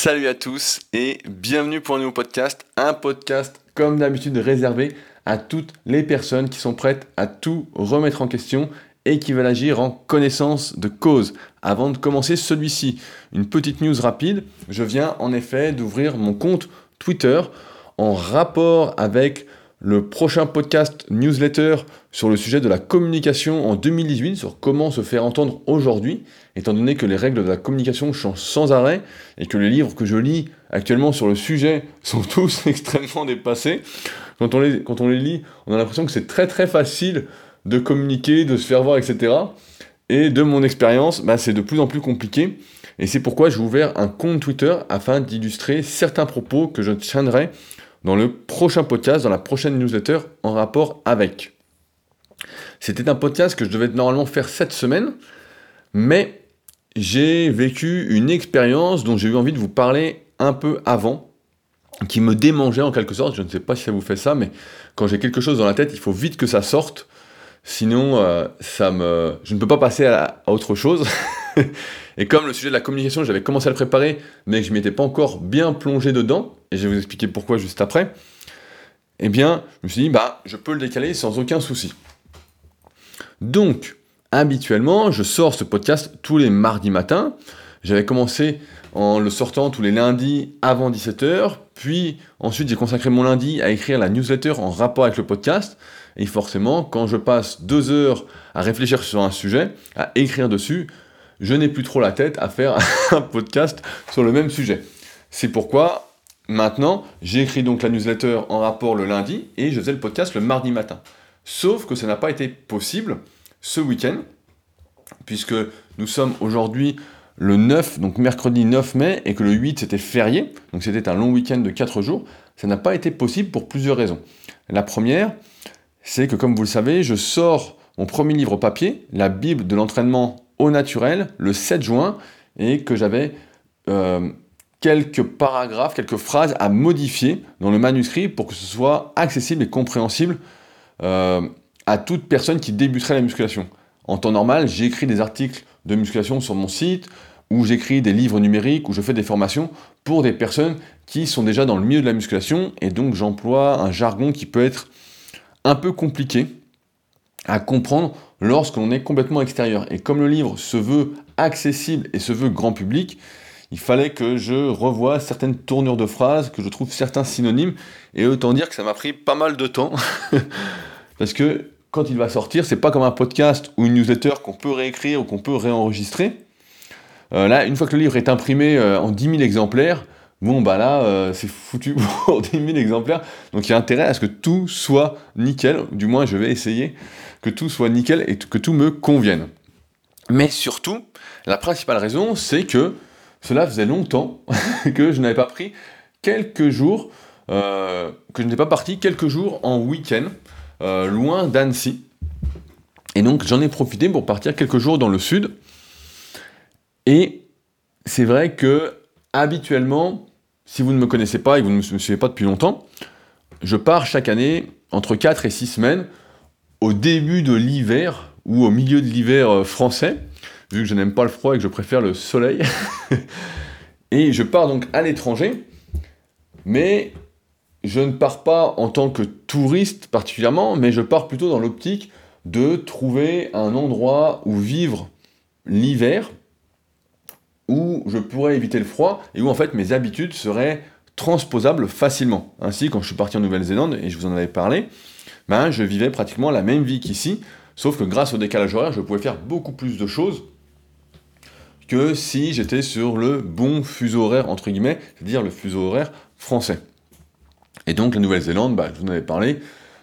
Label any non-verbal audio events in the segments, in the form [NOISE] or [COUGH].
Salut à tous et bienvenue pour un nouveau podcast. Un podcast comme d'habitude réservé à toutes les personnes qui sont prêtes à tout remettre en question et qui veulent agir en connaissance de cause. Avant de commencer celui-ci, une petite news rapide. Je viens en effet d'ouvrir mon compte Twitter en rapport avec le prochain podcast newsletter sur le sujet de la communication en 2018, sur comment se faire entendre aujourd'hui, étant donné que les règles de la communication changent sans arrêt et que les livres que je lis actuellement sur le sujet [LAUGHS] sont tous [LAUGHS] extrêmement dépassés. Quand on les, quand on les lit, on a l'impression que c'est très très facile de communiquer, de se faire voir, etc. Et de mon expérience, bah, c'est de plus en plus compliqué. Et c'est pourquoi j'ai ouvert un compte Twitter afin d'illustrer certains propos que je tiendrai dans le prochain podcast, dans la prochaine newsletter en rapport avec. C'était un podcast que je devais normalement faire cette semaine, mais j'ai vécu une expérience dont j'ai eu envie de vous parler un peu avant, qui me démangeait en quelque sorte. Je ne sais pas si ça vous fait ça, mais quand j'ai quelque chose dans la tête, il faut vite que ça sorte. Sinon, euh, ça me... je ne peux pas passer à, à autre chose. [LAUGHS] et comme le sujet de la communication, j'avais commencé à le préparer, mais que je ne m'étais pas encore bien plongé dedans, et je vais vous expliquer pourquoi juste après, eh bien, je me suis dit, bah, je peux le décaler sans aucun souci. Donc, habituellement, je sors ce podcast tous les mardis matins. J'avais commencé en le sortant tous les lundis avant 17h, puis ensuite j'ai consacré mon lundi à écrire la newsletter en rapport avec le podcast. Et forcément, quand je passe deux heures à réfléchir sur un sujet, à écrire dessus, je n'ai plus trop la tête à faire [LAUGHS] un podcast sur le même sujet. C'est pourquoi Maintenant, j'écris donc la newsletter en rapport le lundi et je faisais le podcast le mardi matin. Sauf que ça n'a pas été possible ce week-end, puisque nous sommes aujourd'hui le 9, donc mercredi 9 mai, et que le 8 c'était férié, donc c'était un long week-end de 4 jours. Ça n'a pas été possible pour plusieurs raisons. La première, c'est que comme vous le savez, je sors mon premier livre papier, la Bible de l'entraînement au naturel, le 7 juin, et que j'avais euh, quelques paragraphes, quelques phrases à modifier dans le manuscrit pour que ce soit accessible et compréhensible euh, à toute personne qui débuterait la musculation. En temps normal, j'écris des articles de musculation sur mon site, ou j'écris des livres numériques, ou je fais des formations pour des personnes qui sont déjà dans le milieu de la musculation, et donc j'emploie un jargon qui peut être un peu compliqué à comprendre lorsqu'on est complètement extérieur. Et comme le livre se veut accessible et se veut grand public, il fallait que je revoie certaines tournures de phrases, que je trouve certains synonymes, et autant dire que ça m'a pris pas mal de temps, [LAUGHS] parce que quand il va sortir, c'est pas comme un podcast ou une newsletter qu'on peut réécrire ou qu'on peut réenregistrer. Euh, là, une fois que le livre est imprimé euh, en 10 000 exemplaires, bon bah là, euh, c'est foutu [LAUGHS] pour 10 000 exemplaires, donc il y a intérêt à ce que tout soit nickel, du moins je vais essayer que tout soit nickel et que tout me convienne. Mais surtout, la principale raison, c'est que cela faisait longtemps [LAUGHS] que je n'avais pas pris quelques jours, que je n'étais pas parti quelques jours en week-end, loin d'Annecy. Et donc j'en ai profité pour partir quelques jours dans le sud. Et c'est vrai que habituellement, si vous ne me connaissez pas et que vous ne me suivez pas depuis longtemps, je pars chaque année entre 4 et 6 semaines au début de l'hiver ou au milieu de l'hiver euh, français vu que je n'aime pas le froid et que je préfère le soleil. [LAUGHS] et je pars donc à l'étranger, mais je ne pars pas en tant que touriste particulièrement, mais je pars plutôt dans l'optique de trouver un endroit où vivre l'hiver, où je pourrais éviter le froid et où en fait mes habitudes seraient transposables facilement. Ainsi, quand je suis parti en Nouvelle-Zélande, et je vous en avais parlé, ben, je vivais pratiquement la même vie qu'ici, sauf que grâce au décalage horaire, je pouvais faire beaucoup plus de choses que si j'étais sur le bon fuseau horaire, entre guillemets, c'est-à-dire le fuseau horaire français. Et donc la Nouvelle-Zélande, bah, je vous en avais parlé,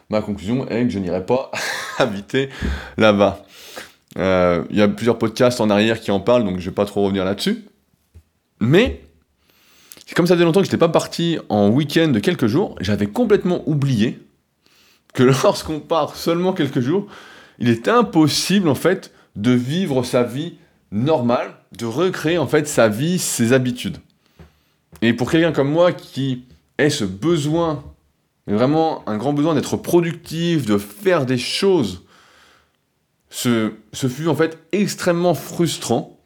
ma conclusion est que je n'irai pas [LAUGHS] habiter là-bas. Euh, il y a plusieurs podcasts en arrière qui en parlent, donc je ne vais pas trop revenir là-dessus. Mais, comme ça faisait longtemps que je n'étais pas parti en week-end de quelques jours, j'avais complètement oublié que [LAUGHS] lorsqu'on part seulement quelques jours, il est impossible en fait de vivre sa vie normale de recréer en fait sa vie, ses habitudes. Et pour quelqu'un comme moi qui ait ce besoin, vraiment un grand besoin d'être productif, de faire des choses, ce, fut en fait extrêmement frustrant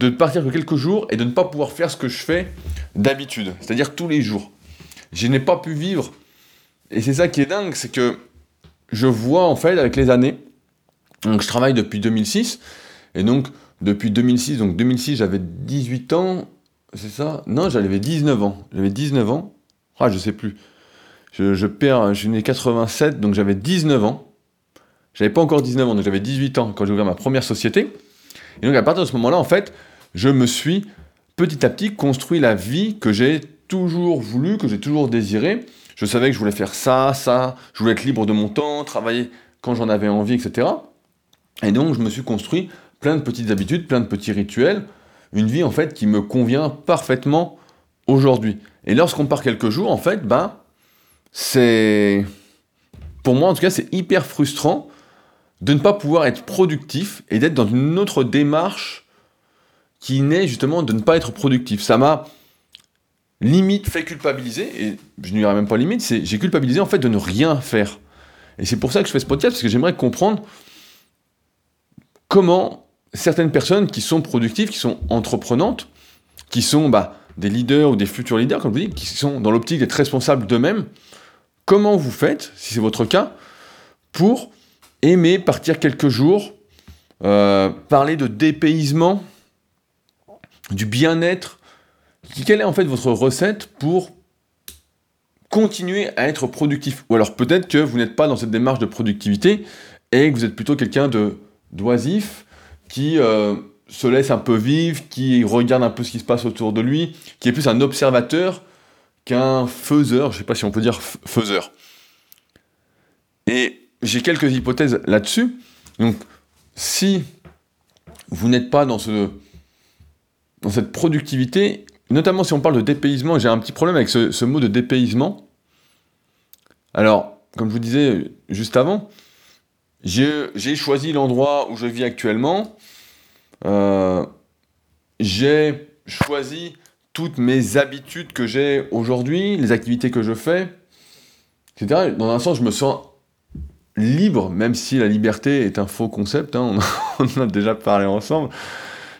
de partir que quelques jours et de ne pas pouvoir faire ce que je fais d'habitude, c'est-à-dire tous les jours. Je n'ai pas pu vivre. Et c'est ça qui est dingue, c'est que je vois en fait avec les années, donc je travaille depuis 2006, et donc depuis 2006, donc 2006 j'avais 18 ans, c'est ça? Non, j'avais 19 ans. J'avais 19 ans. Ah, je sais plus. Je, perds, je suis né 87, donc j'avais 19 ans. J'avais pas encore 19 ans, donc j'avais 18 ans quand j'ai ouvert ma première société. Et donc à partir de ce moment-là, en fait, je me suis petit à petit construit la vie que j'ai toujours voulu, que j'ai toujours désiré. Je savais que je voulais faire ça, ça, je voulais être libre de mon temps, travailler quand j'en avais envie, etc. Et donc je me suis construit plein de petites habitudes, plein de petits rituels, une vie en fait qui me convient parfaitement aujourd'hui. Et lorsqu'on part quelques jours, en fait, ben, c'est. Pour moi, en tout cas, c'est hyper frustrant de ne pas pouvoir être productif et d'être dans une autre démarche qui naît justement de ne pas être productif. Ça m'a limite fait culpabiliser, et je n'y dirais même pas limite, c'est j'ai culpabilisé en fait de ne rien faire. Et c'est pour ça que je fais ce podcast, parce que j'aimerais comprendre comment certaines personnes qui sont productives, qui sont entreprenantes, qui sont bah, des leaders ou des futurs leaders, comme vous dis, qui sont dans l'optique d'être responsables d'eux-mêmes, comment vous faites, si c'est votre cas, pour aimer partir quelques jours, euh, parler de dépaysement, du bien-être? Quelle est en fait votre recette pour continuer à être productif? Ou alors peut-être que vous n'êtes pas dans cette démarche de productivité et que vous êtes plutôt quelqu'un de d'oisif qui euh, se laisse un peu vivre, qui regarde un peu ce qui se passe autour de lui, qui est plus un observateur qu'un faiseur, je ne sais pas si on peut dire faiseur. Et j'ai quelques hypothèses là-dessus. Donc, si vous n'êtes pas dans, ce, dans cette productivité, notamment si on parle de dépaysement, j'ai un petit problème avec ce, mot de dépaysement. Alors, comme je vous disais juste avant, j'ai choisi l'endroit où je vis actuellement. Euh, j'ai choisi toutes mes habitudes que j'ai aujourd'hui, les activités que je fais, etc. Dans un sens, je me sens libre, même si la liberté est un faux concept, hein, [LAUGHS] on, en a déjà parlé ensemble.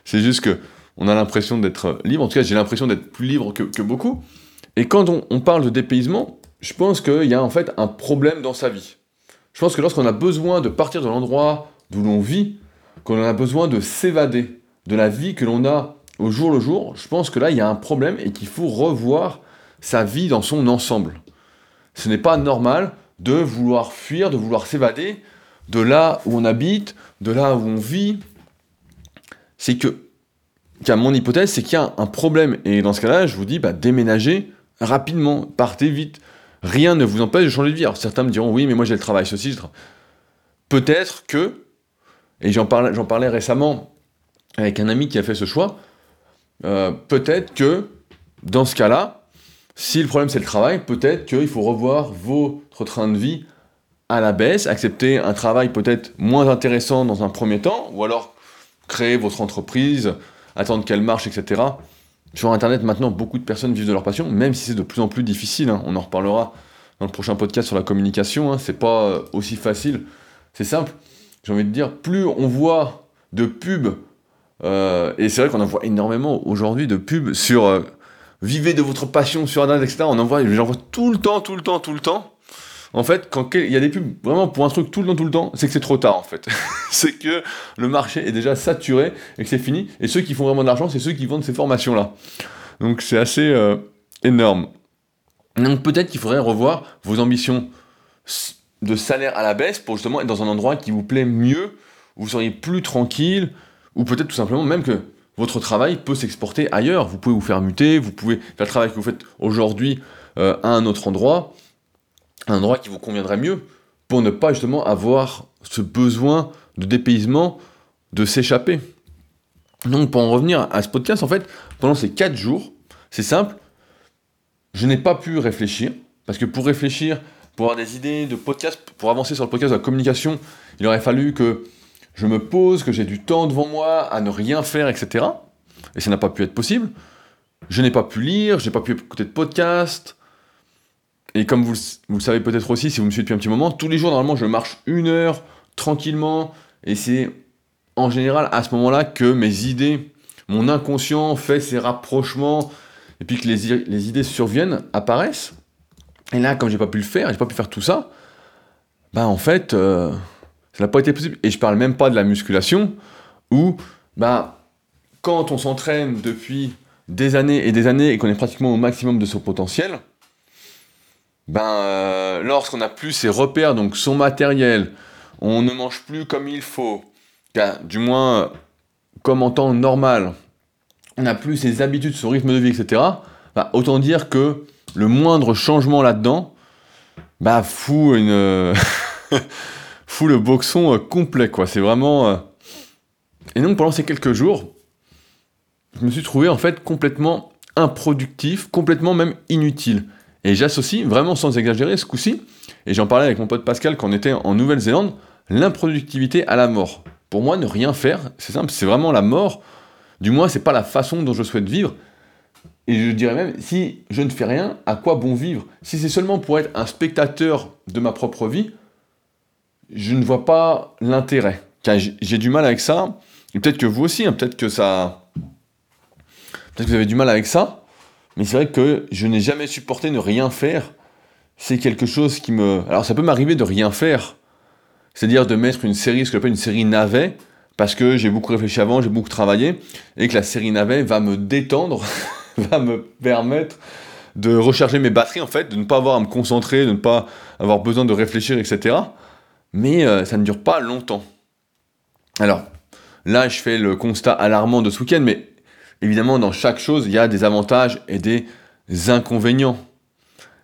C'est juste que on a l'impression d'être libre, en tout cas j'ai l'impression d'être plus libre que, beaucoup. Et quand on, parle de dépaysement, je pense qu'il y a en fait un problème dans sa vie. Je pense que lorsqu'on a besoin de partir de l'endroit d'où l'on vit, qu'on a besoin de s'évader de la vie que l'on a au jour le jour, je pense que là il y a un problème et qu'il faut revoir sa vie dans son ensemble. Ce n'est pas normal de vouloir fuir, de vouloir s'évader de là où on habite, de là où on vit. C'est que, car mon hypothèse, c'est qu'il y a un problème. Et dans ce cas-là, je vous dis, bah, déménagez rapidement, partez vite. Rien ne vous empêche de changer de vie. Alors certains me diront, oui, mais moi j'ai le travail, ceci, Peut-être que, et j'en parlais, récemment avec un ami qui a fait ce choix, euh, peut-être que, dans ce cas-là, si le problème c'est le travail, peut-être qu'il faut revoir votre train de vie à la baisse, accepter un travail peut-être moins intéressant dans un premier temps, ou alors créer votre entreprise, attendre qu'elle marche, etc. Sur Internet, maintenant, beaucoup de personnes vivent de leur passion, même si c'est de plus en plus difficile. Hein. On en reparlera dans le prochain podcast sur la communication. Hein. C'est pas euh, aussi facile. C'est simple. J'ai envie de dire, plus on voit de pubs, euh, et c'est vrai qu'on en voit énormément aujourd'hui de pubs sur euh, vivez de votre passion sur Internet, etc. On envoie, j'en vois tout le temps, tout le temps, tout le temps. En fait, quand il y a des pubs vraiment pour un truc tout le temps, tout le temps, c'est que c'est trop tard en fait. [LAUGHS] c'est que le marché est déjà saturé et que c'est fini. Et ceux qui font vraiment de l'argent, c'est ceux qui vendent ces formations-là. Donc c'est assez euh, énorme. Donc peut-être qu'il faudrait revoir vos ambitions de salaire à la baisse pour justement être dans un endroit qui vous plaît mieux, où vous seriez plus tranquille, ou peut-être tout simplement même que votre travail peut s'exporter ailleurs. Vous pouvez vous faire muter, vous pouvez faire le travail que vous faites aujourd'hui euh, à un autre endroit, un endroit qui vous conviendrait mieux, pour ne pas justement avoir ce besoin de dépaysement, de s'échapper. Donc pour en revenir à ce podcast, en fait, pendant ces 4 jours, c'est simple, je n'ai pas pu réfléchir, parce que pour réfléchir, pour avoir des idées de podcast, pour avancer sur le podcast de la communication, il aurait fallu que je me pose, que j'ai du temps devant moi à ne rien faire, etc. Et ça n'a pas pu être possible. Je n'ai pas pu lire, je n'ai pas pu écouter de podcast. Et comme vous, vous le savez peut-être aussi, si vous me suivez depuis un petit moment, tous les jours, normalement, je marche une heure tranquillement. Et c'est en général à ce moment-là que mes idées mon inconscient fait ses rapprochements, et puis que les, les idées surviennent, apparaissent. Et là, comme j'ai pas pu le faire, j'ai pas pu faire tout ça, bah en fait, euh, ça n'a pas été possible. Et je parle même pas de la musculation, où, bah, quand on s'entraîne depuis des années et des années et qu'on est pratiquement au maximum de son potentiel, ben, euh, lorsqu'on n'a plus ses repères, donc son matériel, on ne mange plus comme il faut, du moins comme en temps normal, on n'a plus ses habitudes, son rythme de vie, etc., bah, autant dire que le moindre changement là-dedans, bah, fout une. [LAUGHS] fout le boxon euh, complet, quoi. C'est vraiment. Euh, et donc, pendant ces quelques jours, je me suis trouvé, en fait, complètement improductif, complètement même inutile. Et j'associe, vraiment sans exagérer, ce coup-ci, et j'en parlais avec mon pote Pascal quand on était en Nouvelle-Zélande, l'improductivité à la mort. Pour moi, ne rien faire, c'est simple, c'est vraiment la mort. Du moins, c'est pas la façon dont je souhaite vivre. Et je dirais même, si je ne fais rien, à quoi bon vivre? Si c'est seulement pour être un spectateur de ma propre vie, je ne vois pas l'intérêt. J'ai du mal avec ça. Et peut-être que vous aussi, hein, peut-être que ça. Peut-être que vous avez du mal avec ça. Mais c'est vrai que je n'ai jamais supporté ne rien faire. C'est quelque chose qui me. Alors ça peut m'arriver de rien faire. C'est-à-dire de mettre une série, ce que j'appelle une série navet, parce que j'ai beaucoup réfléchi avant, j'ai beaucoup travaillé, et que la série navet va me détendre, [LAUGHS] va me permettre de recharger mes batteries en fait, de ne pas avoir à me concentrer, de ne pas avoir besoin de réfléchir, etc. Mais euh, ça ne dure pas longtemps. Alors, là, je fais le constat alarmant de ce week-end, mais évidemment, dans chaque chose, il y a des avantages et des inconvénients.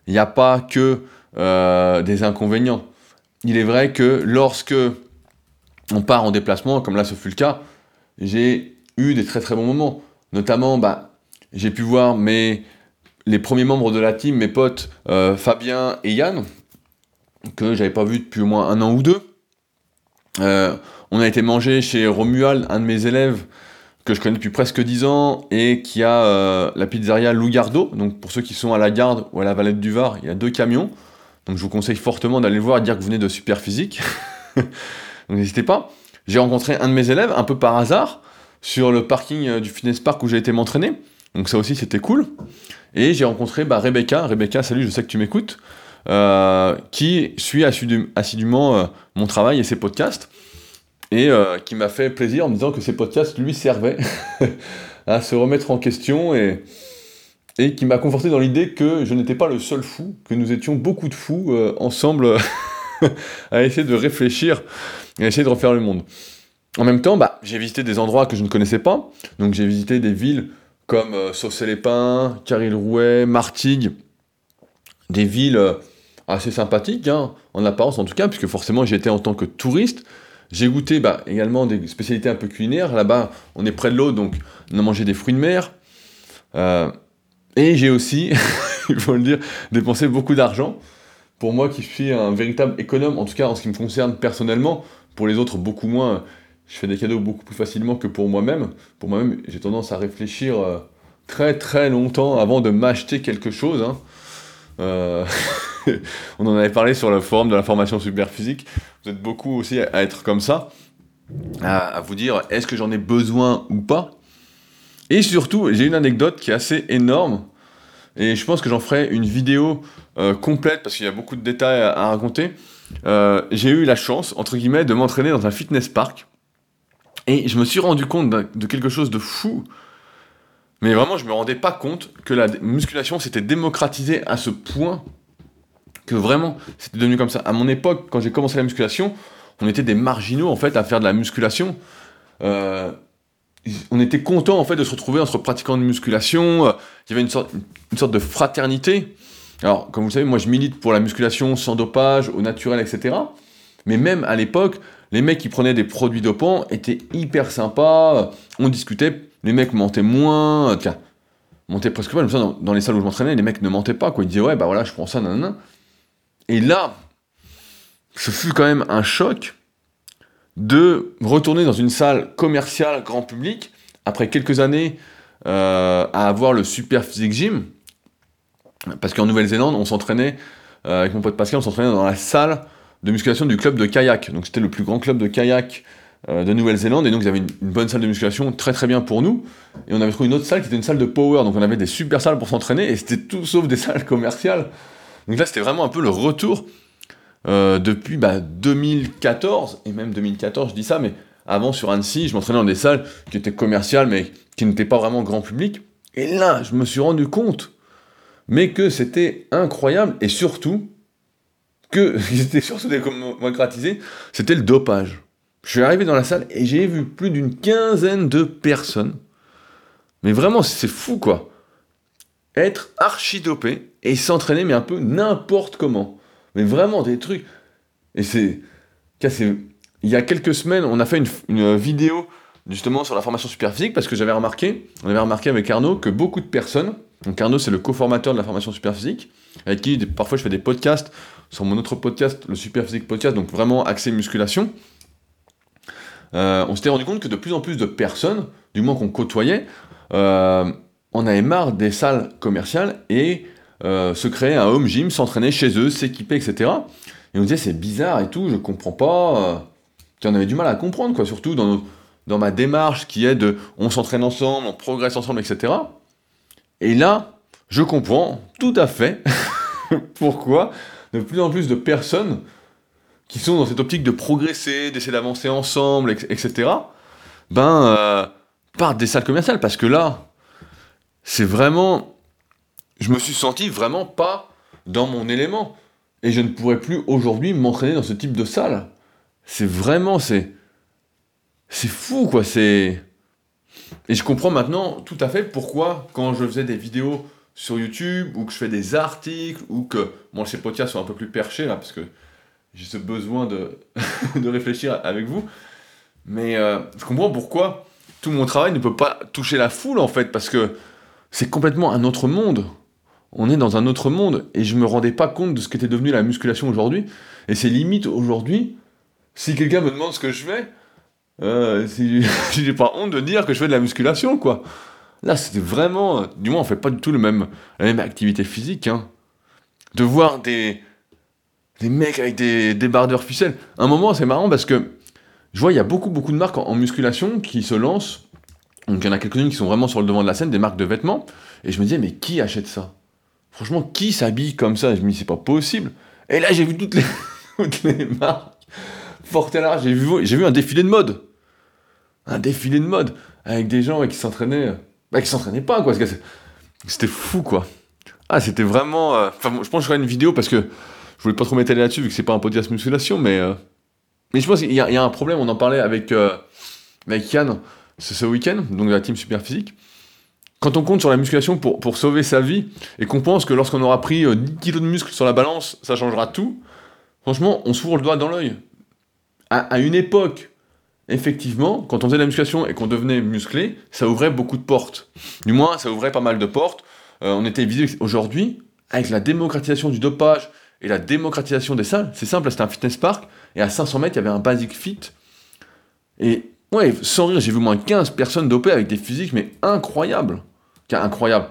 Il n'y a pas que euh, des inconvénients il est vrai que lorsque on part en déplacement, comme là ce fut le cas, j'ai eu des très très bons moments. Notamment, bah, j'ai pu voir mes, les premiers membres de la team, mes potes euh, Fabien et Yann, que j'avais pas vu depuis au moins un an ou deux. Euh, on a été manger chez Romuald, un de mes élèves que je connais depuis presque 10 ans et qui a euh, la pizzeria Lougardo. Donc pour ceux qui sont à la garde ou à la Valette du Var, il y a deux camions. Donc je vous conseille fortement d'aller le voir et dire que vous venez de Super Physique. [LAUGHS] Donc n'hésitez pas. J'ai rencontré un de mes élèves, un peu par hasard, sur le parking euh, du fitness park où j'ai été m'entraîner. Donc ça aussi c'était cool. Et j'ai rencontré bah, Rebecca. Rebecca, salut, je sais que tu m'écoutes. Euh, qui suit assidûment mon travail et ses podcasts. Et qui m'a fait plaisir en me disant que ces podcasts lui servaient [LAUGHS] à se remettre en question et, et qui m'a conforté dans l'idée que je n'étais pas le seul fou, que nous étions beaucoup de fous euh, ensemble [LAUGHS] à essayer de réfléchir et à essayer de refaire le monde. En même temps, bah, j'ai visité des endroits que je ne connaissais pas, donc j'ai visité des villes comme euh, Saucé-les-Pins, Caril-Rouet, Martigues, des villes euh, assez sympathiques, hein, en apparence en tout cas, puisque forcément j'y étais en tant que touriste. J'ai goûté bah, également des spécialités un peu culinaires. Là-bas, on est près de l'eau, donc on a mangé des fruits de mer. Euh, et j'ai aussi, [LAUGHS] il faut le dire, dépensé beaucoup d'argent. Pour moi qui suis un véritable économe, en tout cas en ce qui me concerne personnellement, pour les autres beaucoup moins, je fais des cadeaux beaucoup plus facilement que pour moi-même. Pour moi-même, j'ai tendance à réfléchir euh, très très longtemps avant de m'acheter quelque chose. Hein. Euh, [LAUGHS] [LAUGHS] on en avait parlé sur le forum de la formation super physique. Vous êtes beaucoup aussi à être comme ça, à vous dire est-ce que j'en ai besoin ou pas? Et surtout, j'ai une anecdote qui est assez énorme. Et je pense que j'en ferai une vidéo euh, complète parce qu'il y a beaucoup de détails à, raconter. Euh, j'ai eu la chance, entre guillemets, de m'entraîner dans un fitness park. Et je me suis rendu compte de quelque chose de fou. Mais vraiment, je me rendais pas compte que la musculation s'était démocratisée à ce point que vraiment, c'était devenu comme ça. À mon époque, quand j'ai commencé la musculation, on était des marginaux en fait à faire de la musculation. Euh, on était content en fait de se retrouver entre pratiquants de musculation. Euh, il y avait une sorte, une sorte de fraternité. Alors, comme vous le savez, moi je milite pour la musculation sans dopage, au naturel, etc. Mais même à l'époque, les mecs qui prenaient des produits dopants étaient hyper sympas. On discutait, les mecs mentaient moins. Tiens, montaient presque pas. Dans, dans les salles où je m'entraînais, les mecs ne mentaient pas. Quoi. Ils disaient, ouais, bah voilà, je prends ça, nanana. Et là, ce fut quand même un choc de retourner dans une salle commerciale grand public après quelques années euh, à avoir le Super Physique Gym. Parce qu'en Nouvelle-Zélande, on s'entraînait, euh, avec mon pote Pascal, on s'entraînait dans la salle de musculation du club de kayak. Donc c'était le plus grand club de kayak euh, de Nouvelle-Zélande, et donc ils avaient une, une, bonne salle de musculation, très très bien pour nous. Et on avait trouvé une autre salle qui était une salle de power, donc on avait des super salles pour s'entraîner, et c'était tout sauf des [LAUGHS] salles commerciales. Donc là, c'était vraiment un peu le retour euh, depuis bah, 2014, et même 2014, je dis ça, mais avant sur Annecy, je m'entraînais dans des salles qui étaient commerciales, mais qui n'étaient pas vraiment grand public. Et là, je me suis rendu compte, mais que c'était incroyable, et surtout, que [LAUGHS] c'était surtout démocratisé, c'était le dopage. Je suis arrivé dans la salle et j'ai vu plus d'une quinzaine de personnes. Mais vraiment, c'est fou quoi. Être archi dopé et s'entraîner, mais un peu n'importe comment. Mais vraiment des trucs. Et c'est. Il y a quelques semaines, on a fait une, vidéo justement sur la formation super physique parce que j'avais remarqué, on avait remarqué avec Arnaud que beaucoup de personnes, donc Arnaud c'est le coformateur de la formation super physique, avec qui parfois je fais des podcasts sur mon autre podcast, le super physique podcast, donc vraiment axé musculation. Euh, on s'était rendu compte que de plus en plus de personnes, du moins qu'on côtoyait, euh, on avait marre des salles commerciales et euh, se créer un home gym, s'entraîner chez eux, s'équiper, etc. Et on disait c'est bizarre et tout, je comprends pas. on avait du mal à comprendre, quoi, surtout dans, dans ma démarche qui est de on s'entraîne ensemble, on progresse ensemble, etc. Et là, je comprends tout à fait [LAUGHS] pourquoi de plus en plus de personnes qui sont dans cette optique de progresser, d'essayer d'avancer ensemble, etc., ben, euh, partent des salles commerciales. Parce que là, c'est vraiment. Je me suis senti vraiment pas dans mon élément. Et je ne pourrais plus aujourd'hui m'entraîner dans ce type de salle. C'est vraiment. C'est. C'est fou, quoi. C'est. Et je comprends maintenant tout à fait pourquoi, quand je faisais des vidéos sur YouTube, ou que je fais des articles, ou que. Bon, ces podcasts sont un peu plus perchés, là, parce que j'ai ce besoin de, [LAUGHS] de réfléchir avec vous. Mais euh, je comprends pourquoi tout mon travail ne peut pas toucher la foule en fait, parce que c'est complètement un autre monde. On est dans un autre monde et je me rendais pas compte de ce qu'était devenu la musculation aujourd'hui. Et c'est limite aujourd'hui, si quelqu'un me demande ce que je fais, euh, si, j'ai [LAUGHS] pas honte de dire que je fais de la musculation quoi. Là c'était vraiment, du moins on fait pas du tout le même, la même activité physique. Hein. De voir des, des mecs avec des débardeurs ficelles. un moment, c'est marrant parce que je vois, il y a beaucoup, beaucoup de marques en, musculation qui se lancent. Donc, il y en a quelques-unes qui sont vraiment sur le devant de la scène, des marques de vêtements. Et je me disais, mais qui achète ça? Franchement, qui s'habille comme ça? Je me dis, c'est pas possible. Et là, j'ai vu toutes les, [LAUGHS] toutes les marques. Fort à j'ai vu, j'ai vu un défilé de mode. Un défilé de mode. Avec des gens qui s'entraînaient. Bah, qui s'entraînaient pas, quoi. C'était fou, quoi. Ah, c'était vraiment. Euh, enfin, je pense que je ferai une vidéo parce que je voulais pas trop m'étaler là-dessus vu que c'est pas un podcast musculation, mais euh, mais je pense qu'il y, a un problème. On en parlait avec euh, avec Yann ce, ce week-end, donc de la team super physique. Quand on compte sur la musculation pour, pour sauver sa vie et qu'on pense que lorsqu'on aura pris 10 euh, kilos de muscle sur la balance, ça changera tout. Franchement, on s'ouvre le doigt dans l'œil. À, une époque, effectivement, quand on faisait de la musculation et qu'on devenait musclé, ça ouvrait beaucoup de portes. Du moins, ça ouvrait pas mal de portes. on était visé aujourd'hui avec la démocratisation du dopage et la démocratisation des salles, c'est simple, c'était un fitness park, et à 500 mètres, il y avait un basic fit. Et ouais, sans rire, j'ai vu moins 15 personnes dopées avec des physiques, mais incroyables. Incroyable.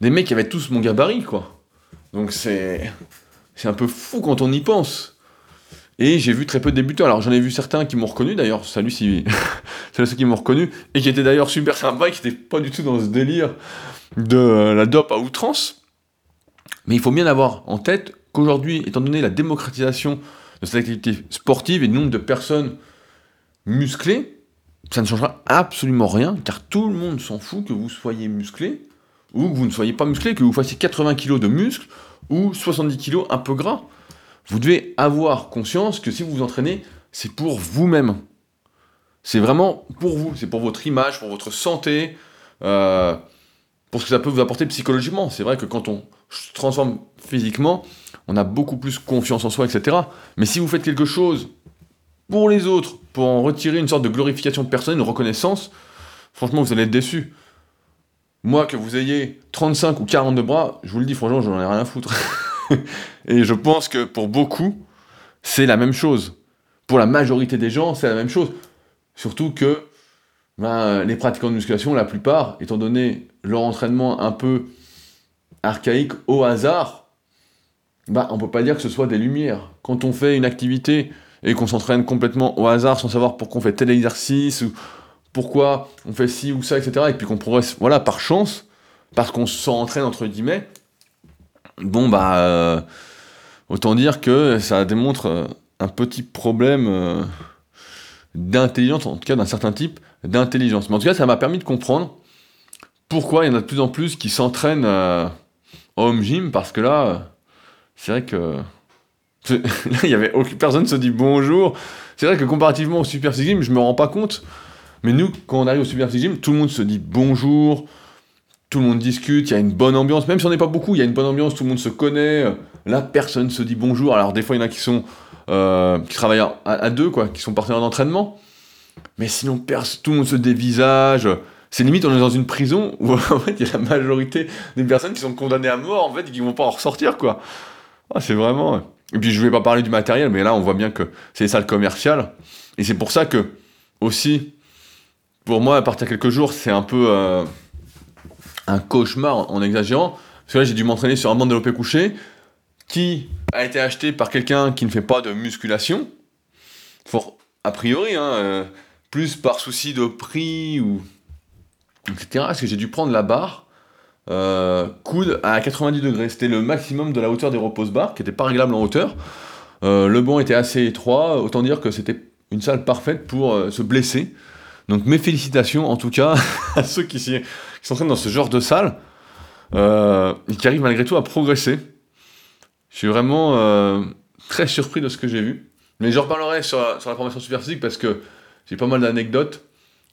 Des mecs qui avaient tous mon gabarit, quoi. Donc c'est. C'est un peu fou quand on y pense. Et j'ai vu très peu de débutants. Alors j'en ai vu certains qui m'ont reconnu d'ailleurs. Salut si. [LAUGHS] C'est ceux qui m'ont reconnu. Et qui étaient d'ailleurs super sympas, qui n'étaient pas du tout dans ce délire de la dope à outrance. Mais il faut bien avoir en tête qu'aujourd'hui, étant donné la démocratisation de cette activité sportive et du nombre de personnes musclées, ça ne changera absolument rien, car tout le monde s'en fout que vous soyez musclé, ou que vous ne soyez pas musclé, que vous fassiez 80 kg de muscles, ou 70 kg un peu gras. Vous devez avoir conscience que si vous vous entraînez, c'est pour vous-même. C'est vraiment pour vous, c'est pour votre image, pour votre santé, euh, pour ce que ça peut vous apporter psychologiquement. C'est vrai que quand on se transforme physiquement, on a beaucoup plus confiance en soi, etc. Mais si vous faites quelque chose pour les autres, pour en retirer une sorte de glorification de personne, une reconnaissance, franchement, vous allez être déçu. Moi, que vous ayez 35 ou 40 de bras, je vous le dis, franchement, j'en ai rien à foutre. [LAUGHS] Et je pense que pour beaucoup, c'est la même chose. Pour la majorité des gens, c'est la même chose. Surtout que ben, les pratiquants de musculation, la plupart, étant donné leur entraînement un peu archaïque au hasard, bah, on peut pas dire que ce soit des lumières. Quand on fait une activité et qu'on s'entraîne complètement au hasard sans savoir pourquoi on fait tel exercice ou pourquoi on fait ci ou ça, etc. Et puis qu'on progresse, voilà, par chance, parce qu'on s'entraîne entre guillemets, bon bah, euh, autant dire que ça démontre euh, un petit problème euh, d'intelligence, en tout cas d'un certain type d'intelligence. Mais en tout cas, ça m'a permis de comprendre pourquoi il y en a de plus en plus qui s'entraînent au home gym, parce que là, c'est vrai que [LAUGHS] là, il y avait aucune personne se dit bonjour. C'est vrai que comparativement au Super Six Gym, je me rends pas compte. Mais nous, quand on arrive au Super Six Gym, tout le monde se dit bonjour, tout le monde discute, il y a une bonne ambiance. Même si on n'est pas beaucoup, il y a une bonne ambiance, tout le monde se connaît. Là, personne se dit bonjour. Alors des fois, il y en a qui sont euh, qui travaillent à, deux, quoi, qui sont partenaires d'entraînement. Mais sinon, tout le monde se dévisage. C'est limite, on est dans une prison [LAUGHS] où en fait, il y a la majorité des personnes qui sont condamnées à mort, en fait, et qui vont pas en ressortir, quoi. Ah, c'est vraiment. Et puis je vais pas parler du matériel, mais là on voit bien que c'est les salles commerciales. Et c'est pour ça que, aussi, pour moi, à partir de quelques jours, c'est un peu euh, un cauchemar en exagérant. Parce que là, j'ai dû m'entraîner sur un banc développé couché qui a été acheté par quelqu'un qui ne fait pas de musculation. A priori, hein, euh, plus par souci de prix ou. etc. Parce que j'ai dû prendre la barre coude à 90 degrés. C'était le maximum de la hauteur des repose barres, qui n'était pas réglable en hauteur. Euh, le banc était assez étroit, autant dire que c'était une salle parfaite pour euh, se blesser. Donc mes félicitations en tout cas [LAUGHS] à ceux qui, qui s'entraînent dans ce genre de salle et qui arrivent malgré tout à progresser. Je suis vraiment très surpris de ce que j'ai vu. Mais je reparlerai sur, sur la formation super physique parce que j'ai pas mal d'anecdotes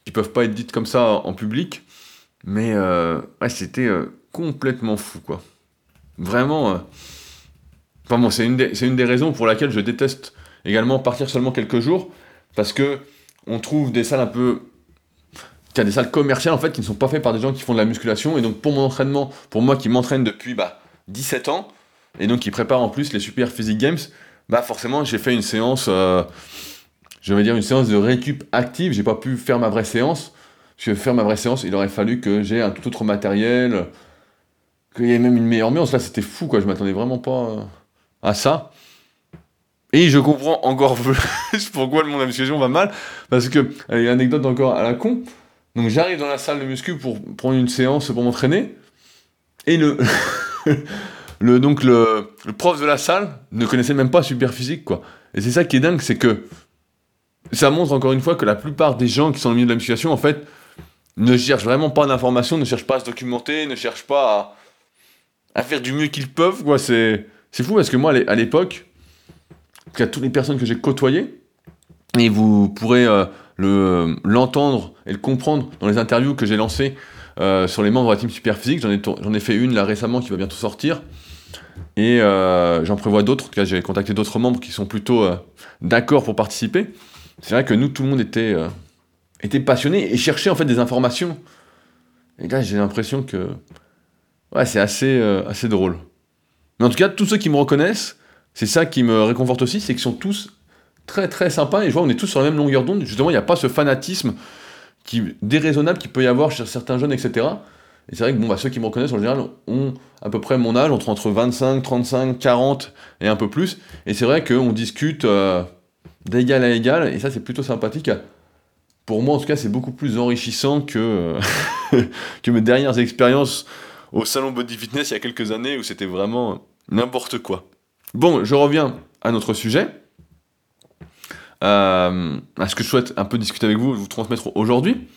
qui peuvent pas être dites comme ça en public. Mais euh, ouais, c'était euh, complètement fou, quoi. Vraiment. Euh, enfin bon, c'est une, des, raisons pour laquelle je déteste également partir seulement quelques jours, parce que on trouve des salles un peu. Il y a des salles commerciales en fait qui ne sont pas faites par des gens qui font de la musculation, et donc pour mon entraînement, pour moi qui m'entraîne depuis bah, 17 ans, et donc qui prépare en plus les Super Physique Games, bah forcément j'ai fait une séance, je vais dire une séance de récup active, j'ai pas pu faire ma vraie séance, je vais faire ma vraie séance, il aurait fallu que j'ai un tout autre matériel, qu'il y ait même une meilleure ambiance. Là, c'était fou, quoi. Je m'attendais vraiment pas euh, à ça. Et je comprends encore [LAUGHS] plus pourquoi le monde de la musculation va mal. Parce que, il y a une anecdote encore à la con. Donc, j'arrive dans la salle de muscu pour prendre une séance pour m'entraîner. Et le, [LAUGHS] le, donc le, prof de la salle ne connaissait même pas Super Physique, quoi. Et c'est ça qui est dingue, c'est que ça montre encore une fois que la plupart des gens qui sont dans le milieu de la musculation, en fait, ne cherchent vraiment pas d'informations, ne cherchent pas à se documenter, ne cherchent pas à, faire du mieux qu'ils peuvent. Quoi. C'est, c'est fou parce que moi, à l'époque, à toutes les personnes que j'ai côtoyées, et vous pourrez euh, le, l'entendre et le comprendre dans les interviews que j'ai lancées euh, sur les membres de la team Superphysique. J'en ai, j'en ai fait une là récemment qui va bientôt sortir. Et euh, j'en prévois d'autres. En tout cas, j'ai contacté d'autres membres qui sont plutôt d'accord pour participer. C'est vrai que nous, tout le monde était était passionné et cherchait en fait des informations. Et là, j'ai l'impression que ouais, c'est assez, euh, assez drôle. Mais en tout cas, tous ceux qui me reconnaissent, c'est ça qui me réconforte aussi, c'est qu'ils sont tous très très sympas et je vois on est tous sur la même longueur d'onde. Justement, il n'y a pas ce fanatisme qui, déraisonnable qu'il peut y avoir chez certains jeunes, etc. Et c'est vrai que bon, bah, ceux qui me reconnaissent en général ont à peu près mon âge, entre, entre 25, 35, 40 et un peu plus. Et c'est vrai qu'on discute euh, d'égal à égal, et ça c'est plutôt sympathique pour moi en tout cas, c'est beaucoup plus enrichissant que, euh, [LAUGHS] que mes dernières expériences au salon Body Fitness il y a quelques années où c'était vraiment n'importe quoi. Bon, je reviens à notre sujet. Euh, à ce que je souhaite un peu discuter avec vous, vous transmettre aujourd'hui.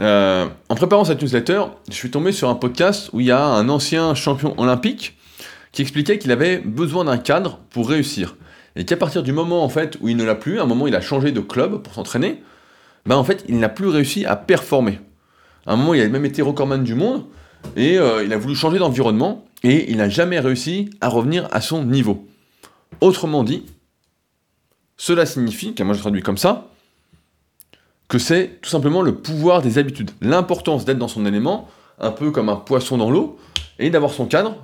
Euh, en préparant cette newsletter, je suis tombé sur un podcast où il y a un ancien champion olympique qui expliquait qu'il avait besoin d'un cadre pour réussir. Et qu'à partir du moment en fait où il ne l'a plus, un moment il a changé de club pour s'entraîner, ben en fait, il n'a plus réussi à performer. À un moment, il a même été recordman du monde, et euh, il a voulu changer d'environnement, et il n'a jamais réussi à revenir à son niveau. Autrement dit, cela signifie, car moi je traduis comme ça, que c'est tout simplement le pouvoir des habitudes, l'importance d'être dans son élément, un peu comme un poisson dans l'eau, et d'avoir son cadre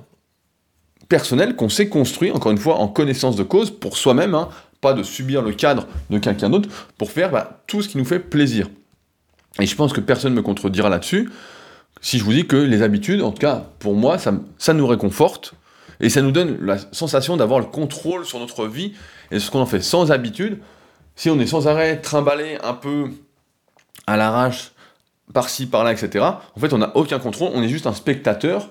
personnel qu'on s'est construit, encore une fois, en connaissance de cause, pour soi-même, hein, pas de subir le cadre de quelqu'un d'autre pour faire bah, tout ce qui nous fait plaisir. Et je pense que personne ne me contredira là-dessus si je vous dis que les habitudes, en tout cas pour moi, ça, nous réconforte Et ça nous donne la sensation d'avoir le contrôle sur notre vie et ce qu'on en fait sans habitude. Si on est sans arrêt trimballé un peu à l'arrache, par-ci, par-là, etc., en fait, on n'a aucun contrôle, on est juste un spectateur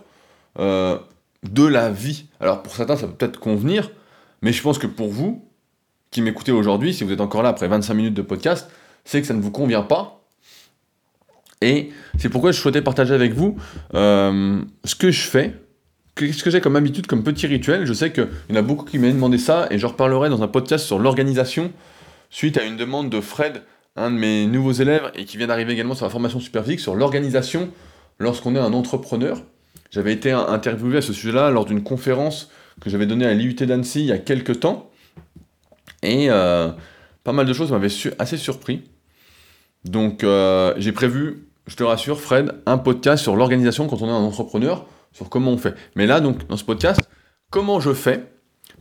euh, de la vie. Alors, pour certains, ça peut peut-être convenir, mais je pense que pour vous, qui m'écoutez aujourd'hui, si vous êtes encore là après 25 minutes de podcast, c'est que ça ne vous convient pas. Et c'est pourquoi je souhaitais partager avec vous euh, ce que je fais, ce que j'ai comme habitude, comme petit rituel. Je sais qu'il y en a beaucoup qui m'ont demandé ça, et je reparlerai dans un podcast sur l'organisation, suite à une demande de Fred, un de mes nouveaux élèves, et qui vient d'arriver également sur la formation Superphysique, sur l'organisation lorsqu'on est un entrepreneur. J'avais été interviewé à ce sujet-là lors d'une conférence que j'avais donnée à l'IUT d'Annecy il y a quelques temps. Et euh, pas mal de choses m'avaient assez surpris. Donc euh, j'ai prévu, je te rassure Fred, un podcast sur l'organisation quand on est un entrepreneur, sur comment on fait. Mais là, donc, dans ce podcast, comment je fais,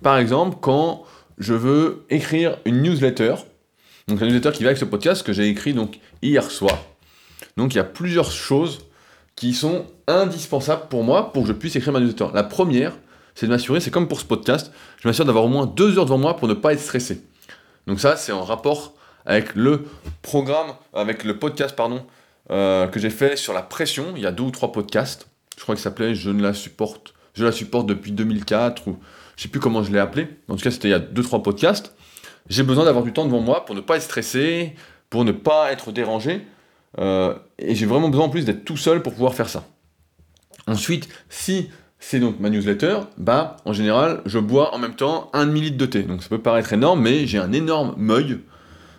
par exemple, quand je veux écrire une newsletter, donc la newsletter qui va avec ce podcast que j'ai écrit donc hier soir. Donc il y a plusieurs choses qui sont indispensables pour moi pour que je puisse écrire ma newsletter. La première, c'est de m'assurer, c'est comme pour ce podcast, je m'assure d'avoir au moins deux heures devant moi pour ne pas être stressé. Donc ça, c'est en rapport avec le programme, avec le podcast, pardon, euh, que j'ai fait sur la pression. Il y a deux ou trois podcasts. Je crois qu'il s'appelait Je ne la supporte. Je la supporte depuis 2004 ou je sais plus comment je l'ai appelé. En tout cas, c'était il y a deux trois podcasts. J'ai besoin d'avoir du temps devant moi pour ne pas être stressé, pour ne pas être dérangé. Euh, et j'ai vraiment besoin en plus d'être tout seul pour pouvoir faire ça. Ensuite, si c'est donc ma newsletter, bah en général, je bois en même temps un demi-litre de thé. Donc ça peut paraître énorme, mais j'ai un énorme mug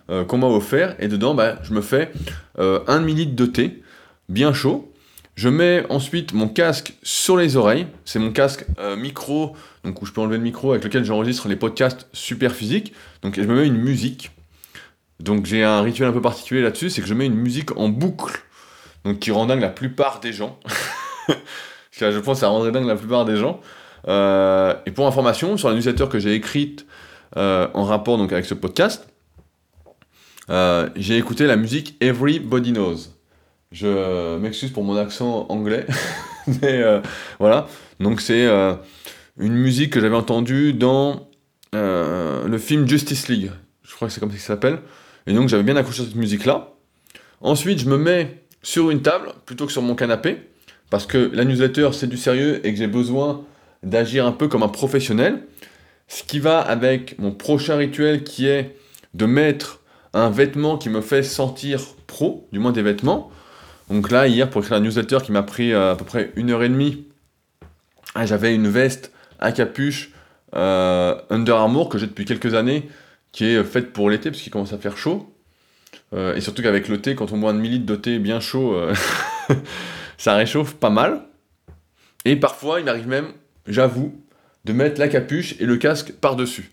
euh, qu'on m'a offert, et dedans, bah, je me fais euh, un demi-litre de thé, bien chaud. Je mets ensuite mon casque sur les oreilles, c'est mon casque euh, micro, donc où je peux enlever le micro, avec lequel j'enregistre les podcasts super physiques. Donc je me mets une musique. Donc j'ai un rituel un peu particulier là-dessus, c'est que je mets une musique en boucle, donc qui rend dingue la plupart des gens. [LAUGHS] je pense que ça rendrait dingue la plupart des gens. Euh, et pour information, sur la newsletter que j'ai écrite euh, en rapport donc, avec ce podcast, euh, j'ai écouté la musique Everybody Knows. Je m'excuse pour mon accent anglais, [LAUGHS] mais voilà. Donc c'est une musique que j'avais entendue dans le film Justice League. Je crois que c'est comme ça qu'il s'appelle. Et donc j'avais bien accroché cette musique-là. Ensuite, je me mets sur une table plutôt que sur mon canapé parce que la newsletter, c'est du sérieux et que j'ai besoin d'agir un peu comme un professionnel. Ce qui va avec mon prochain rituel qui est de mettre un vêtement qui me fait sentir pro, du moins des vêtements. Donc là, hier, pour écrire la newsletter qui m'a pris euh, à peu près une heure et demie, ah, j'avais une veste à capuche euh, Under Armour que j'ai depuis quelques années, qui est faite pour l'été parce qu'il commence à faire chaud. Euh, et surtout qu'avec le thé, quand on boit un demi-litre de thé bien chaud, [LAUGHS] ça réchauffe pas mal. Et parfois, il arrive même, j'avoue, de mettre la capuche et le casque par-dessus.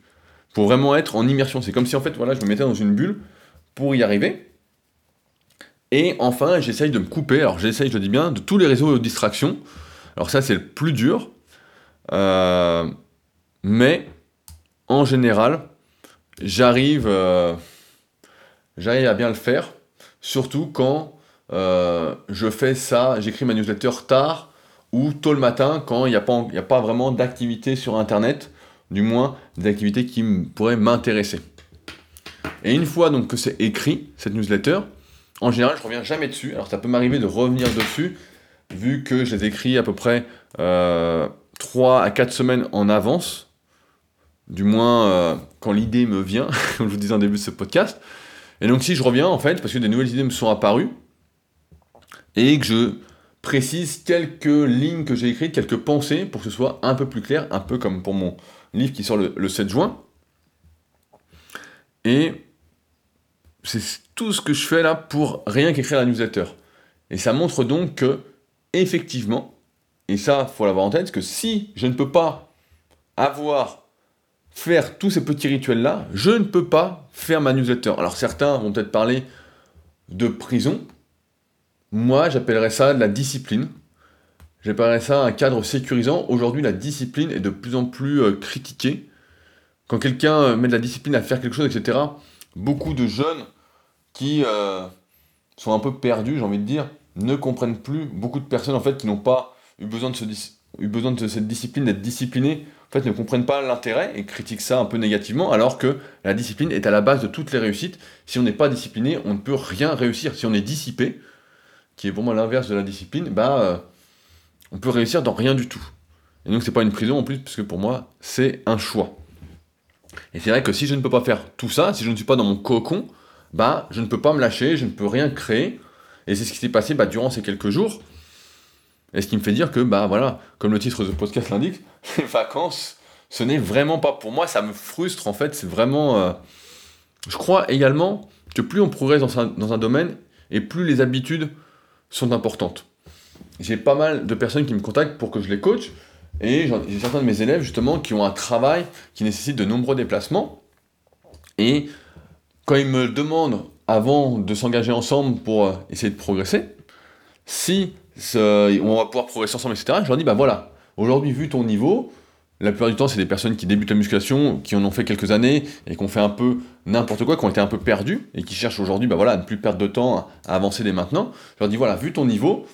Pour vraiment être en immersion. C'est comme si en fait, voilà, je me mettais dans une bulle pour y arriver. Et enfin, j'essaye de me couper, alors j'essaye, je le dis bien, de tous les réseaux de distraction. Alors ça, c'est le plus dur. Euh, mais, en général, j'arrive, euh, j'arrive à bien le faire. Surtout quand euh, je fais ça, j'écris ma newsletter tard ou tôt le matin quand il n'y a, pas, vraiment d'activité sur Internet, du moins des qui pourraient m'intéresser. Et une fois donc que c'est écrit, cette newsletter, en général, je reviens jamais dessus. Alors ça peut m'arriver de revenir dessus, vu que je les écris à peu près euh, 3 à 4 semaines en avance, du moins euh, quand l'idée me vient, [LAUGHS] comme je vous disais en début de ce podcast. Et donc si je reviens, en fait, parce que des nouvelles idées me sont apparues, et que je précise quelques lignes que j'ai écrites, quelques pensées pour que ce soit un peu plus clair, un peu comme pour mon livre qui sort le, 7 juin. Et c'est tout ce que je fais là pour rien qu'écrire la newsletter. Et ça montre donc que, effectivement, et ça, faut l'avoir en tête, que si je ne peux pas avoir, faire tous ces petits rituels-là, je ne peux pas faire ma newsletter. Alors certains vont peut-être parler de prison, moi, j'appellerais ça de la discipline. J'appellerais ça un cadre sécurisant. Aujourd'hui, la discipline est de plus en plus euh, critiquée. Quand quelqu'un euh, met de la discipline à faire quelque chose, etc., beaucoup de jeunes qui euh, sont un peu perdus, j'ai envie de dire, ne comprennent plus. Beaucoup de personnes, en fait, qui n'ont pas eu besoin de cette discipline, d'être disciplinés, en fait, ne comprennent pas l'intérêt et critiquent ça un peu négativement, alors que la discipline est à la base de toutes les réussites. Si on n'est pas discipliné, on ne peut rien réussir. Si on est dissipé, qui est moi l'inverse de la discipline, bah, euh, on peut réussir dans rien du tout. Et donc, c'est pas une prison en plus, puisque pour moi, c'est un choix. Et c'est vrai que si je ne peux pas faire tout ça, si je ne suis pas dans mon cocon, bah, je ne peux pas me lâcher, je ne peux rien créer. Et c'est ce qui s'est passé bah, durant ces quelques jours. Et ce qui me fait dire que, bah voilà, comme le titre de podcast l'indique, [LAUGHS] les vacances, ce n'est vraiment pas pour moi, ça me frustre en fait, c'est vraiment... Euh, je crois également que plus on progresse dans un, dans un domaine, et plus les habitudes sont importantes. J'ai pas mal de personnes qui me contactent pour que je les coach, et j'ai certains de mes élèves justement qui ont un travail qui nécessite de nombreux déplacements, et quand ils me demandent avant de s'engager ensemble pour euh, essayer de progresser, si on va pouvoir progresser ensemble, etc., je leur dis, bah voilà, aujourd'hui, vu ton niveau, la plupart du temps, c'est des personnes qui débutent la musculation, qui en ont fait quelques années et qui ont fait un peu n'importe quoi, qui ont été un peu perdus et qui cherchent aujourd'hui bah voilà, à ne plus perdre de temps, à avancer dès maintenant. Je leur dis voilà, vu ton niveau,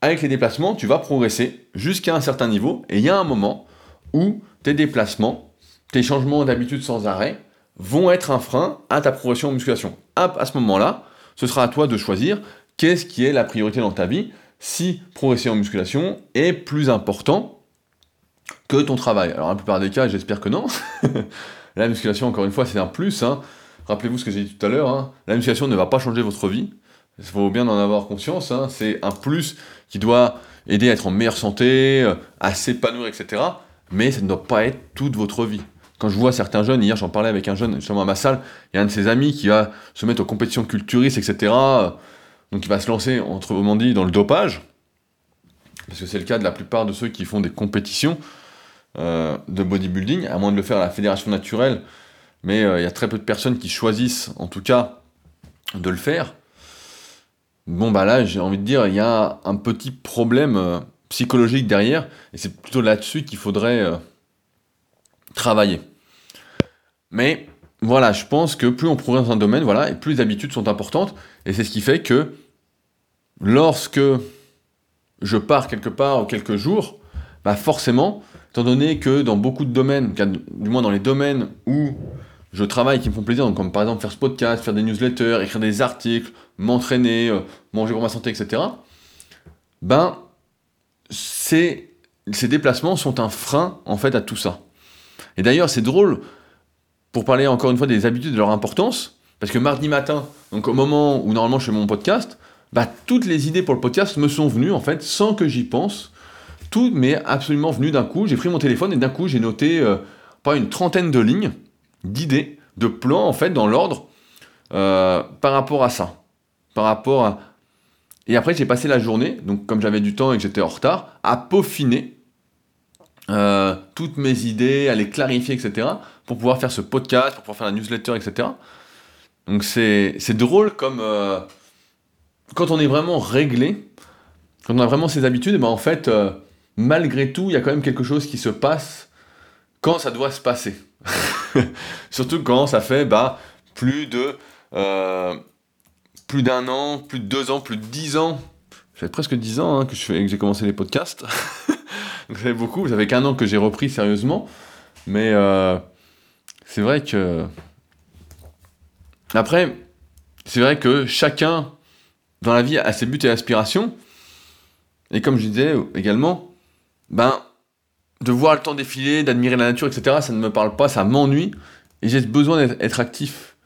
avec les déplacements, tu vas progresser jusqu'à un certain niveau et il y a un moment où tes déplacements, tes changements d'habitude sans arrêt vont être un frein à ta progression en musculation. à ce moment-là, ce sera à toi de choisir qu'est-ce qui est la priorité dans ta vie, si progresser en musculation est plus important que ton travail. Alors, la plupart des cas, j'espère que non. [LAUGHS] la musculation, encore une fois, c'est un plus. Hein. Rappelez-vous ce que j'ai dit tout à l'heure. Hein. La musculation ne va pas changer votre vie. Il faut bien en avoir conscience. Hein. C'est un plus qui doit aider à être en meilleure santé, euh, à s'épanouir, etc. Mais ça ne doit pas être toute votre vie. Quand je vois certains jeunes, hier j'en parlais avec un jeune justement à ma salle, il y a un de ses amis qui va se mettre aux compétitions culturistes, etc. Donc il va se lancer, autrement dit, dans le dopage, parce que c'est le cas de la plupart de ceux qui font des compétitions euh, de bodybuilding, à moins de le faire à la fédération naturelle, mais euh, il y a très peu de personnes qui choisissent, en tout cas, de le faire. Bon bah là, j'ai envie de dire, il y a un petit problème euh, psychologique derrière, et c'est plutôt là-dessus qu'il faudrait travailler. Mais voilà, je pense que plus on progresse dans un domaine, voilà, et plus les habitudes sont importantes, et c'est ce qui fait que lorsque je pars quelque part quelques jours, bah forcément, étant donné que dans beaucoup de domaines, du moins dans les domaines où je travaille qui me font plaisir, donc comme par exemple faire ce podcast, faire des newsletters, écrire des articles, m'entraîner, euh, manger pour ma santé, etc., ben, ces, ces déplacements sont un frein en fait à tout ça. Et d'ailleurs, c'est drôle, pour parler encore une fois des habitudes de leur importance, parce que mardi matin, donc au moment où normalement je fais mon podcast, bah, toutes les idées pour le podcast me sont venues en fait sans que j'y pense. Tout m'est absolument venu d'un coup. J'ai pris mon téléphone et d'un coup j'ai noté euh, pas une trentaine de lignes, d'idées, de plans en fait dans l'ordre euh, par rapport à ça. Par rapport à... Et après j'ai passé la journée, donc comme j'avais du temps et que j'étais en retard, à peaufiner euh, toutes mes idées, à les clarifier, etc., pour pouvoir faire ce podcast, pour pouvoir faire la newsletter, etc. Donc c'est drôle comme quand on est vraiment réglé, quand on a vraiment ses habitudes, ben en fait, euh, malgré tout, il y a quand même quelque chose qui se passe quand ça doit se passer. [LAUGHS] Surtout quand ça fait bah, plus de plus d'un an, plus de deux ans, plus de dix ans. Ça fait presque dix ans hein, que j'ai commencé les podcasts. [LAUGHS] vous savez beaucoup. Vous savez qu'un an que j'ai repris sérieusement. Mais euh, c'est vrai que. Après, c'est vrai que chacun dans la vie a ses buts et aspirations. Et comme je disais également, ben, de voir le temps défiler, d'admirer la nature, etc., ça ne me parle pas, ça m'ennuie. Et j'ai besoin d'être actif.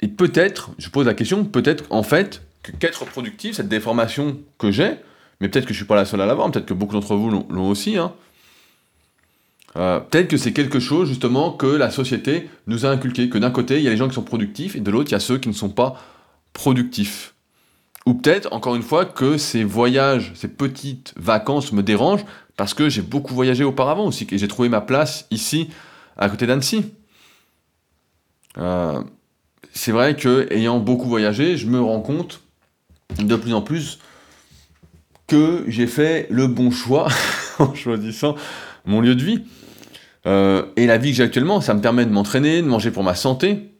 Et peut-être, je pose la question, peut-être en fait, qu'être productif, cette déformation que j'ai, mais peut-être que je suis pas la seule à l'avoir, peut-être que beaucoup d'entre vous l'ont aussi. Hein. Euh, peut-être que c'est quelque chose justement que la société nous a inculqué, que d'un côté il y a les gens qui sont productifs et de l'autre il y a ceux qui ne sont pas productifs. Ou peut-être, encore une fois, que ces voyages, ces petites vacances me dérangent parce que j'ai beaucoup voyagé auparavant aussi, et j'ai trouvé ma place ici, à côté d'Annecy. Euh, c'est vrai que ayant beaucoup voyagé, je me rends compte de plus en plus que j'ai fait le bon choix [LAUGHS] en choisissant mon lieu de vie. Euh, et la vie que j'ai actuellement, ça me permet de m'entraîner, de manger pour ma santé.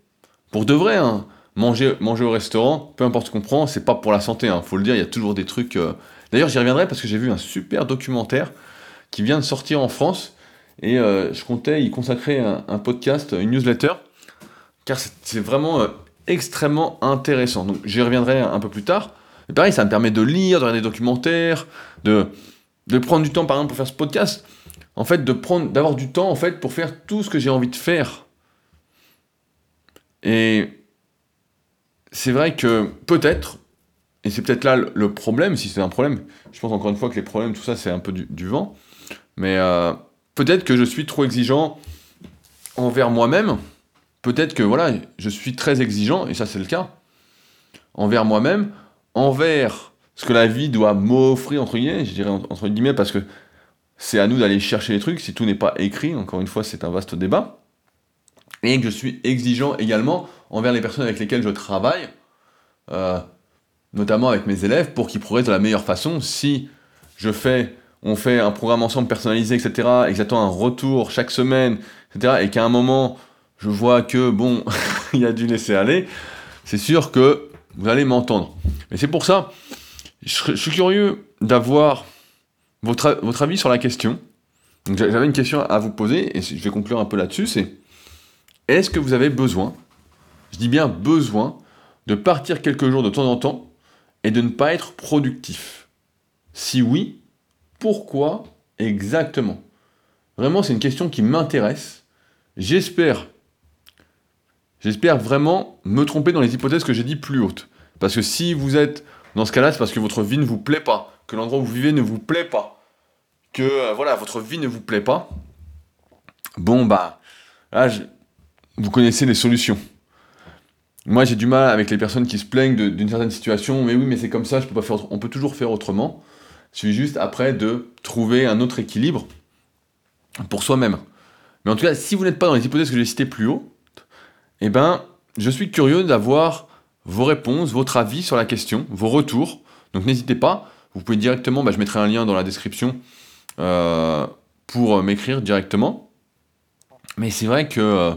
Pour de vrai, hein. manger, manger au restaurant, peu importe ce qu'on prend, c'est pas pour la santé, hein. faut le dire, il y a toujours des trucs, euh, D'ailleurs, j'y reviendrai parce que j'ai vu un super documentaire qui vient de sortir en France et je comptais y consacrer un, podcast, une newsletter, car c'est vraiment extrêmement intéressant. Donc j'y reviendrai un peu plus tard. Et pareil, ça me permet de lire, de regarder des documentaires, de, de prendre du temps par exemple pour faire ce podcast. En fait, de prendre, d'avoir du temps en fait pour faire tout ce que j'ai envie de faire. Et c'est vrai que peut-être, et c'est peut-être là le problème, si c'est un problème, je pense encore une fois que les problèmes, tout ça, c'est un peu du, vent, mais euh, peut-être que je suis trop exigeant envers moi-même, peut-être que voilà, je suis très exigeant, et ça c'est le cas, envers moi-même, envers ce que la vie doit m'offrir, entre guillemets, je dirais entre guillemets, parce que c'est à nous d'aller chercher les trucs, si tout n'est pas écrit, encore une fois, c'est un vaste débat, et que je suis exigeant également envers les personnes avec lesquelles je travaille, euh, notamment avec mes élèves, pour qu'ils progressent de la meilleure façon. Si je fais, on fait un programme ensemble personnalisé, etc., et que j'attends un retour chaque semaine, etc., et qu'à un moment, je vois que, bon, [LAUGHS] il y a du laisser aller, c'est sûr que vous allez m'entendre. Et c'est pour ça, je, suis curieux d'avoir votre, avis sur la question? J'avais une question à vous poser, et je vais conclure un peu là-dessus, c'est est-ce que vous avez besoin, je dis bien besoin, de partir quelques jours de temps en temps et de ne pas être productif? Si oui, pourquoi exactement? Vraiment, c'est une question qui m'intéresse. J'espère J'espère vraiment me tromper dans les hypothèses que j'ai dit plus hautes. Parce que si vous êtes dans ce cas-là, c'est parce que votre vie ne vous plaît pas, que l'endroit où vous vivez ne vous plaît pas, que euh, voilà, votre vie ne vous plaît pas. Bon bah, là, vous connaissez les solutions. Moi, j'ai du mal avec les personnes qui se plaignent d'une certaine situation, mais oui, mais c'est comme ça, je peux pas faire on peut toujours faire autrement. Il suffit juste après de trouver un autre équilibre pour soi-même. Mais en tout cas, si vous n'êtes pas dans les hypothèses que j'ai citées plus haut, eh ben, je suis curieux d'avoir vos réponses, votre avis sur la question, vos retours. Donc n'hésitez pas, vous pouvez directement, bah, je mettrai un lien dans la description euh, pour m'écrire directement. Mais c'est vrai que... Euh,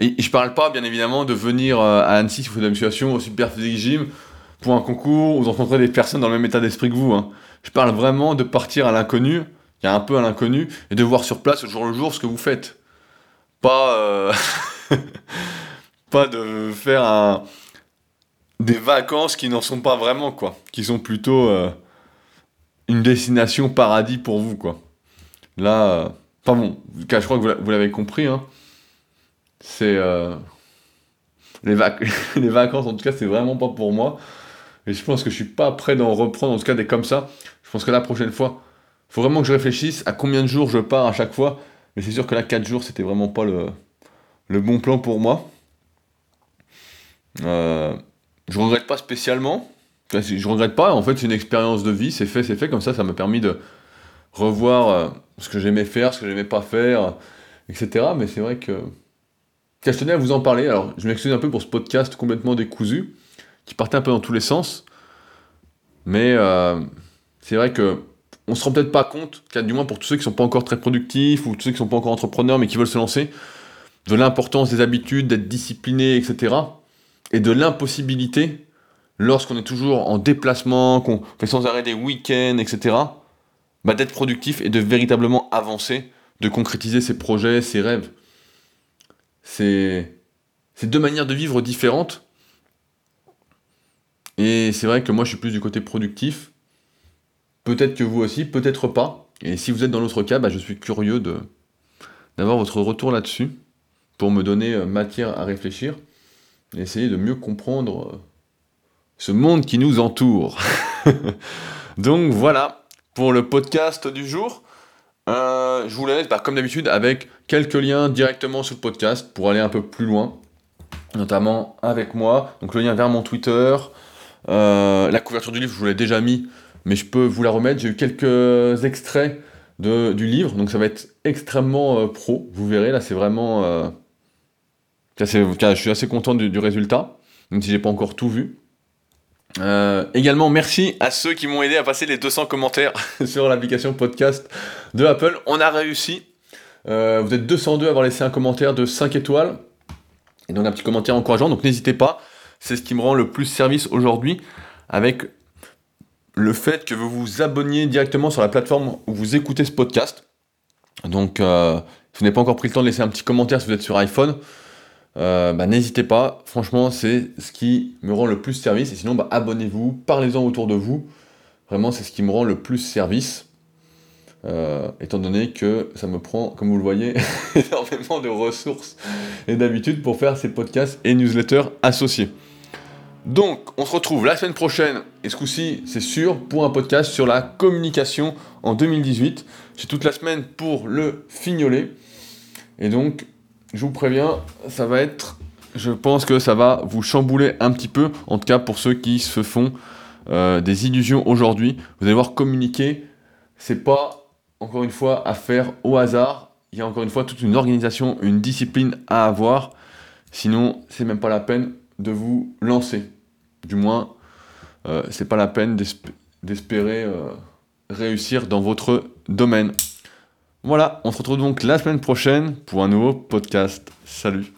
et je parle pas, bien évidemment, de venir euh, à Annecy si vous faites de la musculation au Super Physique Gym pour un concours, vous rencontrez des personnes dans le même état d'esprit que vous. Hein. Je parle vraiment de partir à l'inconnu, il y a un peu à l'inconnu, et de voir sur place, au jour le jour, ce que vous faites. Pas... [LAUGHS] pas de faire des vacances qui n'en sont pas vraiment, quoi. Qui sont plutôt euh, une destination paradis pour vous, quoi. Là, euh, enfin bon, je crois que vous l'avez compris, hein. C'est. Euh, les, [LAUGHS] les vacances, en tout cas, c'est vraiment pas pour moi. Et je pense que je suis pas prêt d'en reprendre, en tout cas, des comme ça. Je pense que la prochaine fois, faut vraiment que je réfléchisse à combien de jours je pars à chaque fois. Mais c'est sûr que là, 4 jours, c'était vraiment pas le, le bon plan pour moi. Euh, je regrette pas spécialement. Je regrette pas, en fait, c'est une expérience de vie, c'est fait, c'est fait, comme ça, ça m'a permis de revoir euh, ce que j'aimais faire, ce que j'aimais pas faire, etc. Mais c'est vrai que. je tenais à vous en parler. Alors, je m'excuse un peu pour ce podcast complètement décousu, qui partait un peu dans tous les sens. Mais euh, c'est vrai que on se rend peut-être pas compte, du moins pour tous ceux qui sont pas encore très productifs ou tous ceux qui sont pas encore entrepreneurs mais qui veulent se lancer, de l'importance des habitudes, d'être discipliné, etc. Et de l'impossibilité, lorsqu'on est toujours en déplacement, qu'on fait sans arrêt des week-ends, etc., bah, d'être productif et de véritablement avancer, de concrétiser ses projets, ses rêves. C'est deux manières de vivre différentes. Et c'est vrai que moi je suis plus du côté productif. Peut-être que vous aussi, peut-être pas. Et si vous êtes dans l'autre cas, bah, je suis curieux d'avoir votre retour là-dessus pour me donner euh, matière à réfléchir essayer de mieux comprendre euh, ce monde qui nous entoure. [LAUGHS] Donc voilà pour le podcast du jour. Euh, je vous laisse, bah, comme d'habitude, avec quelques liens directement sur le podcast pour aller un peu plus loin, notamment avec moi. Donc le lien vers mon Twitter, la couverture du livre, je vous l'ai déjà mis, mais je peux vous la remettre. J'ai eu quelques extraits de, du livre, donc ça va être extrêmement pro. Vous verrez, là, c'est vraiment je suis assez content du, résultat, même si j'ai pas encore tout vu. Euh, également, merci à ceux qui m'ont aidé à passer les 200 commentaires [LAUGHS] sur l'application podcast de Apple. On a réussi. Euh, vous êtes 202 à avoir laissé un commentaire de 5 étoiles. Et donc un petit commentaire encourageant. Donc n'hésitez pas. C'est ce qui me rend le plus service aujourd'hui avec le fait que vous vous abonniez directement sur la plateforme où vous écoutez ce podcast. Donc, euh, si vous n'avez pas encore pris le temps de laisser un petit commentaire si vous êtes sur iPhone, euh, bah, n'hésitez pas. Franchement, c'est ce qui me rend le plus service. Et sinon, bah, abonnez-vous, parlez-en autour de vous. Vraiment, c'est ce qui me rend le plus service. Euh, étant donné que ça me prend, comme vous le voyez, [LAUGHS] énormément de ressources et d'habitude pour faire ces podcasts et newsletters associés. Donc, on se retrouve la semaine prochaine, et ce coup-ci, c'est sûr, pour un podcast sur la communication en 2018. J'ai toute la semaine pour le fignoler. Et donc, je vous préviens, ça va être. Je pense que ça va vous chambouler un petit peu, en tout cas pour ceux qui se font euh, des illusions aujourd'hui. Vous allez voir, communiquer, c'est pas, encore une fois, à faire au hasard. Il y a encore une fois toute une organisation, une discipline à avoir. Sinon, c'est même pas la peine de vous lancer. Du moins, euh, c'est pas la peine d'espérer euh, réussir dans votre domaine. Voilà, on se retrouve donc la semaine prochaine pour un nouveau podcast. Salut